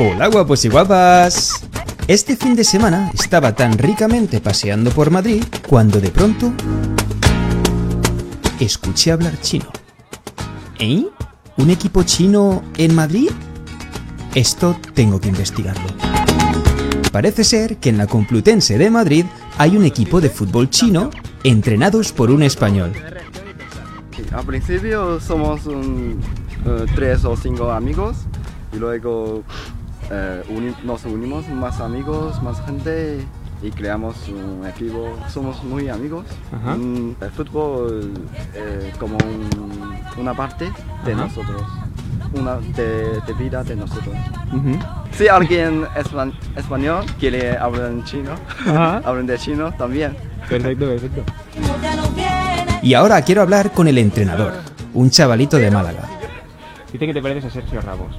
Hola guapos y guapas. Este fin de semana estaba tan ricamente paseando por Madrid cuando de pronto escuché hablar chino. ¿Eh? ¿Un equipo chino en Madrid? Esto tengo que investigarlo. Parece ser que en la Complutense de Madrid hay un equipo de fútbol chino entrenados por un español. Al principio somos eh, tres o cinco amigos y luego eh, uni- nos unimos más amigos, más gente y creamos un equipo. Somos muy amigos. Ajá. Mm, el fútbol eh, como un- una parte de Ajá. nosotros, una de, de vida de nosotros. Si alguien espa- español quiere hablar en chino, hablan de chino también. Perfecto, perfecto. Y ahora quiero hablar con el entrenador, un chavalito de Málaga. Dice que te pareces a Sergio Ramos.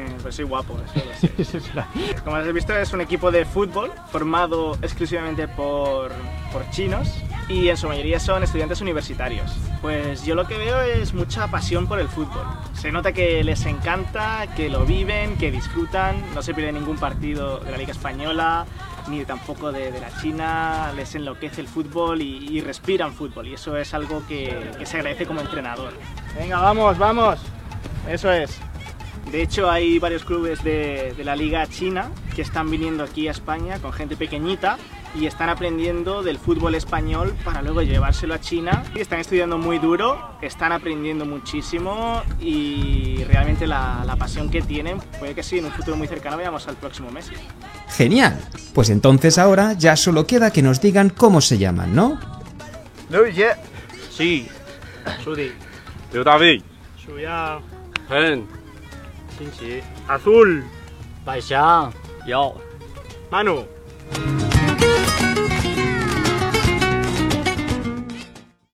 Eh, pues soy guapo, eso lo sé. Como has visto, es un equipo de fútbol formado exclusivamente por, por chinos y en su mayoría son estudiantes universitarios. Pues yo lo que veo es mucha pasión por el fútbol. Se nota que les encanta, que lo viven, que disfrutan, no se pierde ningún partido de la Liga Española ni tampoco de, de la China, les enloquece el fútbol y, y respiran fútbol y eso es algo que, que se agradece como entrenador. Venga, vamos, vamos. Eso es. De hecho, hay varios clubes de, de, la liga china que están viniendo aquí a España con gente pequeñita y están aprendiendo del fútbol español para luego llevárselo a China. Y están estudiando muy duro, están aprendiendo muchísimo y realmente la, pasión que tienen puede que sí, en un futuro muy cercano veamos al próximo mes. Genial. Pues entonces ahora ya solo queda que nos digan cómo se llaman, ¿no? No, ya. Sí. Sudi. Yo David. Suya. Hen. 新奇，阿苏。尔，百祥，有，曼努。